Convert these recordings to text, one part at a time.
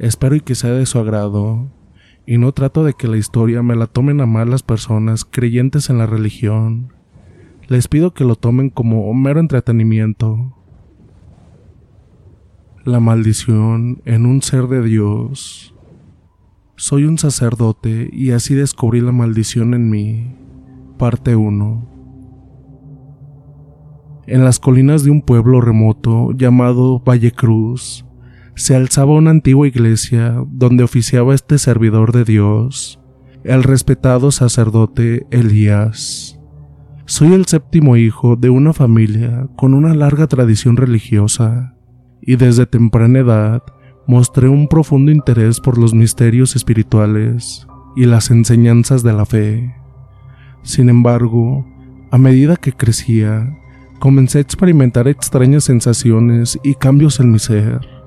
Espero y que sea de su agrado. Y no trato de que la historia me la tomen a mal las personas creyentes en la religión. Les pido que lo tomen como mero entretenimiento. La maldición en un ser de Dios. Soy un sacerdote y así descubrí la maldición en mí. Parte 1. En las colinas de un pueblo remoto llamado Valle Cruz, se alzaba una antigua iglesia donde oficiaba este servidor de Dios, el respetado sacerdote Elías. Soy el séptimo hijo de una familia con una larga tradición religiosa, y desde temprana edad mostré un profundo interés por los misterios espirituales y las enseñanzas de la fe. Sin embargo, a medida que crecía, comencé a experimentar extrañas sensaciones y cambios en mi ser.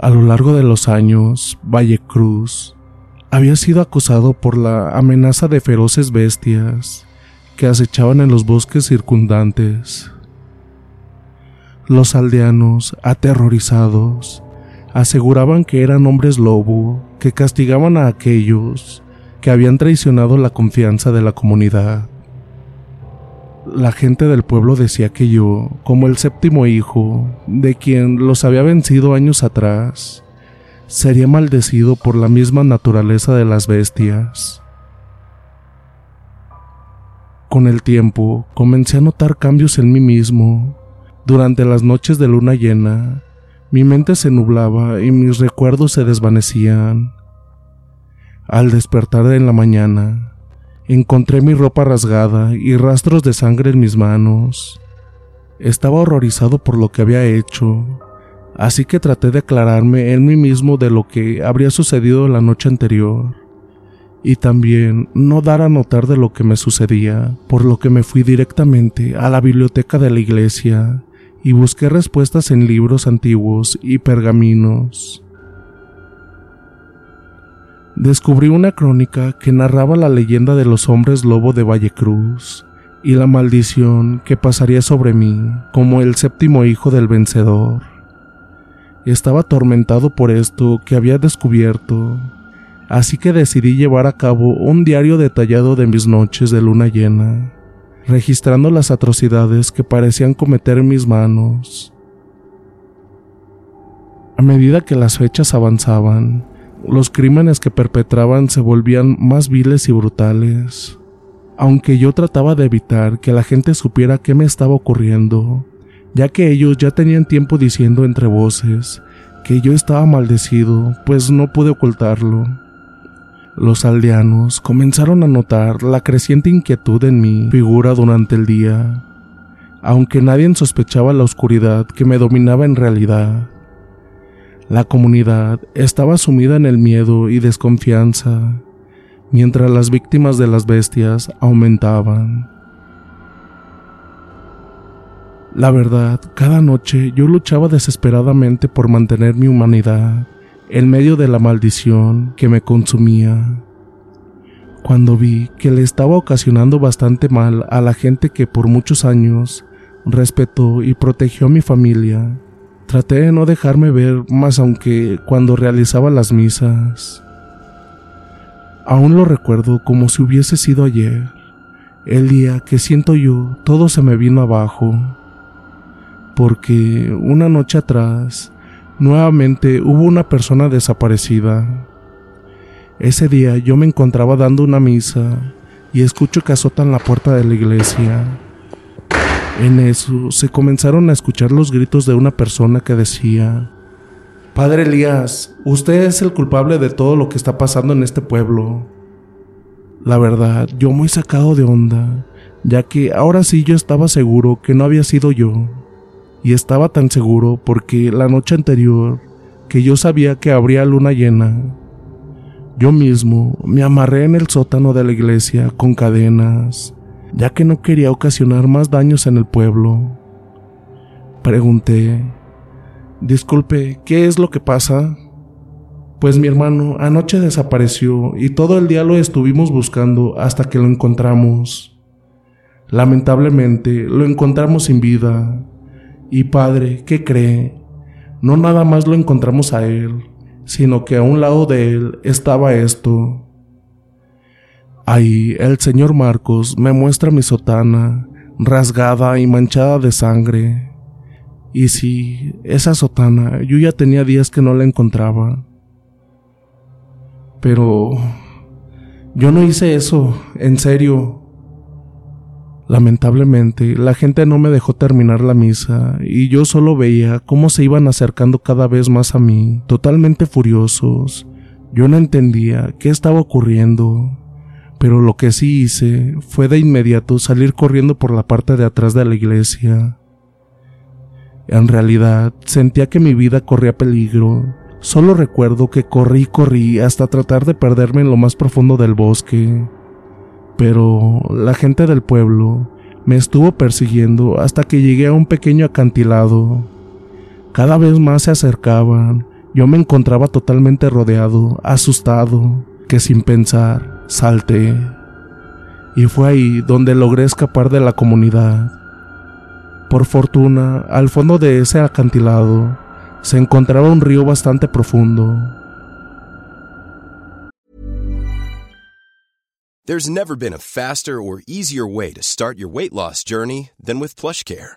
A lo largo de los años, Valle Cruz había sido acosado por la amenaza de feroces bestias que acechaban en los bosques circundantes. Los aldeanos, aterrorizados, aseguraban que eran hombres lobo que castigaban a aquellos que habían traicionado la confianza de la comunidad. La gente del pueblo decía que yo, como el séptimo hijo, de quien los había vencido años atrás, sería maldecido por la misma naturaleza de las bestias. Con el tiempo, comencé a notar cambios en mí mismo. Durante las noches de luna llena, mi mente se nublaba y mis recuerdos se desvanecían. Al despertar en la mañana, encontré mi ropa rasgada y rastros de sangre en mis manos. Estaba horrorizado por lo que había hecho, así que traté de aclararme en mí mismo de lo que habría sucedido la noche anterior, y también no dar a notar de lo que me sucedía, por lo que me fui directamente a la biblioteca de la iglesia y busqué respuestas en libros antiguos y pergaminos. Descubrí una crónica que narraba la leyenda de los hombres lobo de Valle Cruz y la maldición que pasaría sobre mí como el séptimo hijo del vencedor. Estaba atormentado por esto que había descubierto, así que decidí llevar a cabo un diario detallado de mis noches de luna llena, registrando las atrocidades que parecían cometer mis manos. A medida que las fechas avanzaban, los crímenes que perpetraban se volvían más viles y brutales. Aunque yo trataba de evitar que la gente supiera qué me estaba ocurriendo, ya que ellos ya tenían tiempo diciendo entre voces que yo estaba maldecido, pues no pude ocultarlo. Los aldeanos comenzaron a notar la creciente inquietud en mi figura durante el día, aunque nadie sospechaba la oscuridad que me dominaba en realidad. La comunidad estaba sumida en el miedo y desconfianza, mientras las víctimas de las bestias aumentaban. La verdad, cada noche yo luchaba desesperadamente por mantener mi humanidad en medio de la maldición que me consumía. Cuando vi que le estaba ocasionando bastante mal a la gente que por muchos años respetó y protegió a mi familia, traté de no dejarme ver más aunque cuando realizaba las misas. Aún lo recuerdo como si hubiese sido ayer. El día que siento yo, todo se me vino abajo. Porque una noche atrás, nuevamente hubo una persona desaparecida. Ese día yo me encontraba dando una misa y escucho que azotan la puerta de la iglesia. En eso se comenzaron a escuchar los gritos de una persona que decía, Padre Elías, usted es el culpable de todo lo que está pasando en este pueblo. La verdad, yo muy sacado de onda, ya que ahora sí yo estaba seguro que no había sido yo. Y estaba tan seguro porque la noche anterior, que yo sabía que habría luna llena, yo mismo me amarré en el sótano de la iglesia con cadenas, ya que no quería ocasionar más daños en el pueblo. Pregunté, Disculpe, ¿qué es lo que pasa? Pues mi hermano anoche desapareció y todo el día lo estuvimos buscando hasta que lo encontramos. Lamentablemente lo encontramos sin vida. Y padre, ¿qué cree? No nada más lo encontramos a él, sino que a un lado de él estaba esto. Ahí el señor Marcos me muestra mi sotana, rasgada y manchada de sangre. Y si esa sotana, yo ya tenía días que no la encontraba. Pero yo no hice eso, en serio. Lamentablemente, la gente no me dejó terminar la misa y yo solo veía cómo se iban acercando cada vez más a mí, totalmente furiosos. Yo no entendía qué estaba ocurriendo, pero lo que sí hice fue de inmediato salir corriendo por la parte de atrás de la iglesia. En realidad, sentía que mi vida corría peligro. Solo recuerdo que corrí y corrí hasta tratar de perderme en lo más profundo del bosque. Pero la gente del pueblo me estuvo persiguiendo hasta que llegué a un pequeño acantilado. Cada vez más se acercaban. Yo me encontraba totalmente rodeado, asustado, que sin pensar salté. Y fue ahí donde logré escapar de la comunidad. Por fortuna, al fondo de ese acantilado se encontraba un río bastante profundo. There's never been a faster or easier way to start your weight loss journey than with PlushCare.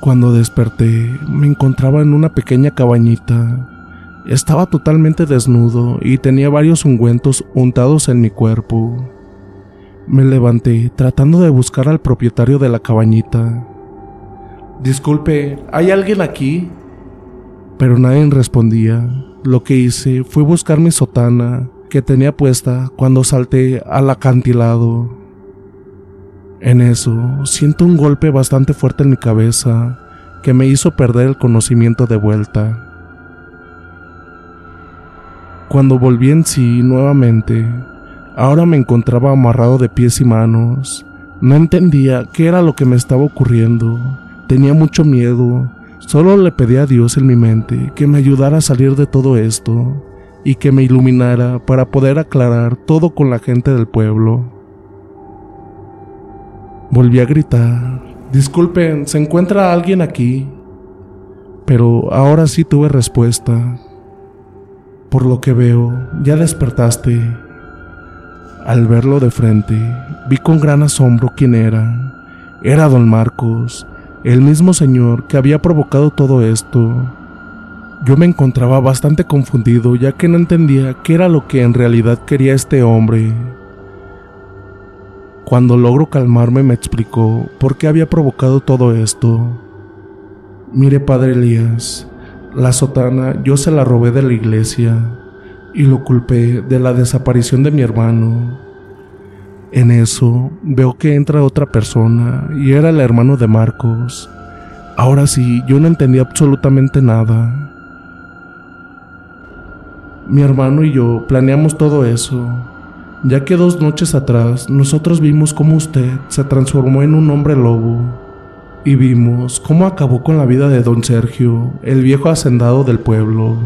Cuando desperté, me encontraba en una pequeña cabañita. Estaba totalmente desnudo y tenía varios ungüentos untados en mi cuerpo. Me levanté tratando de buscar al propietario de la cabañita. Disculpe, ¿hay alguien aquí? Pero nadie respondía. Lo que hice fue buscar mi sotana que tenía puesta cuando salté al acantilado. En eso, siento un golpe bastante fuerte en mi cabeza que me hizo perder el conocimiento de vuelta. Cuando volví en sí nuevamente, ahora me encontraba amarrado de pies y manos. No entendía qué era lo que me estaba ocurriendo. Tenía mucho miedo. Solo le pedí a Dios en mi mente que me ayudara a salir de todo esto y que me iluminara para poder aclarar todo con la gente del pueblo. Volví a gritar, disculpen, ¿se encuentra alguien aquí? Pero ahora sí tuve respuesta. Por lo que veo, ya despertaste. Al verlo de frente, vi con gran asombro quién era. Era don Marcos, el mismo señor que había provocado todo esto. Yo me encontraba bastante confundido ya que no entendía qué era lo que en realidad quería este hombre. Cuando logro calmarme me explicó por qué había provocado todo esto. Mire, padre Elías, la sotana yo se la robé de la iglesia y lo culpé de la desaparición de mi hermano. En eso veo que entra otra persona y era el hermano de Marcos. Ahora sí, yo no entendía absolutamente nada. Mi hermano y yo planeamos todo eso ya que dos noches atrás nosotros vimos cómo usted se transformó en un hombre lobo y vimos cómo acabó con la vida de don Sergio, el viejo hacendado del pueblo.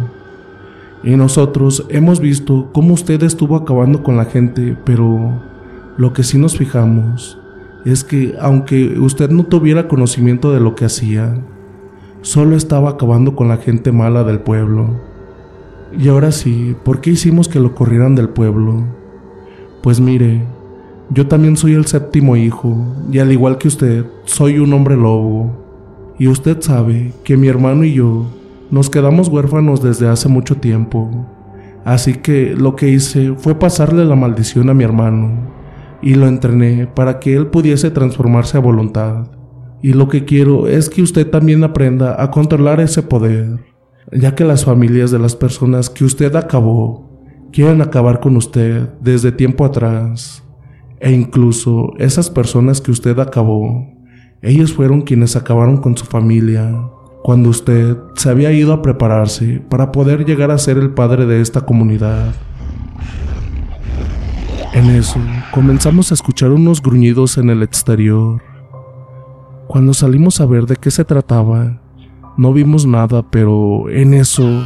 Y nosotros hemos visto cómo usted estuvo acabando con la gente, pero lo que sí nos fijamos es que aunque usted no tuviera conocimiento de lo que hacía, solo estaba acabando con la gente mala del pueblo. Y ahora sí, ¿por qué hicimos que lo corrieran del pueblo? Pues mire, yo también soy el séptimo hijo, y al igual que usted, soy un hombre lobo. Y usted sabe que mi hermano y yo nos quedamos huérfanos desde hace mucho tiempo. Así que lo que hice fue pasarle la maldición a mi hermano, y lo entrené para que él pudiese transformarse a voluntad. Y lo que quiero es que usted también aprenda a controlar ese poder, ya que las familias de las personas que usted acabó quieren acabar con usted desde tiempo atrás. E incluso esas personas que usted acabó, ellos fueron quienes acabaron con su familia, cuando usted se había ido a prepararse para poder llegar a ser el padre de esta comunidad. En eso, comenzamos a escuchar unos gruñidos en el exterior. Cuando salimos a ver de qué se trataba, no vimos nada, pero en eso,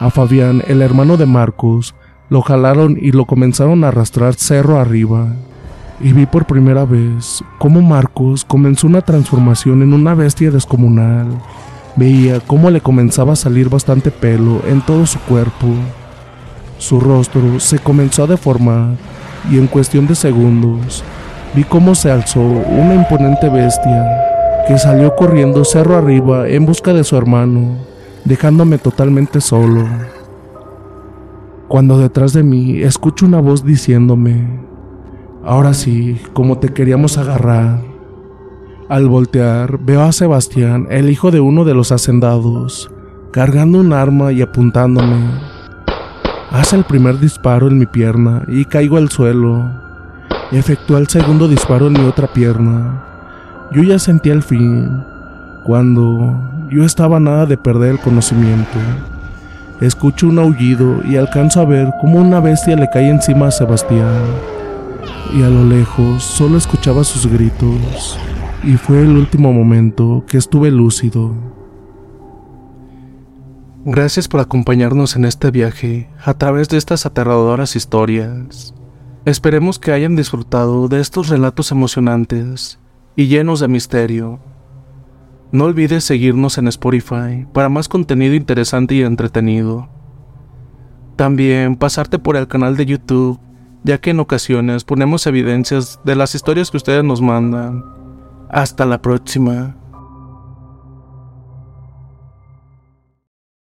a Fabián, el hermano de Marcos, lo jalaron y lo comenzaron a arrastrar cerro arriba. Y vi por primera vez cómo Marcos comenzó una transformación en una bestia descomunal. Veía cómo le comenzaba a salir bastante pelo en todo su cuerpo. Su rostro se comenzó a deformar y en cuestión de segundos vi cómo se alzó una imponente bestia que salió corriendo cerro arriba en busca de su hermano, dejándome totalmente solo cuando detrás de mí escucho una voz diciéndome, ahora sí, como te queríamos agarrar. Al voltear, veo a Sebastián, el hijo de uno de los hacendados, cargando un arma y apuntándome. Hace el primer disparo en mi pierna y caigo al suelo. Efectúa el segundo disparo en mi otra pierna. Yo ya sentí el fin, cuando yo estaba nada de perder el conocimiento. Escucho un aullido y alcanzo a ver cómo una bestia le cae encima a Sebastián. Y a lo lejos solo escuchaba sus gritos. Y fue el último momento que estuve lúcido. Gracias por acompañarnos en este viaje a través de estas aterradoras historias. Esperemos que hayan disfrutado de estos relatos emocionantes y llenos de misterio. No olvides seguirnos en Spotify para más contenido interesante y entretenido. También pasarte por el canal de YouTube, ya que en ocasiones ponemos evidencias de las historias que ustedes nos mandan. Hasta la próxima.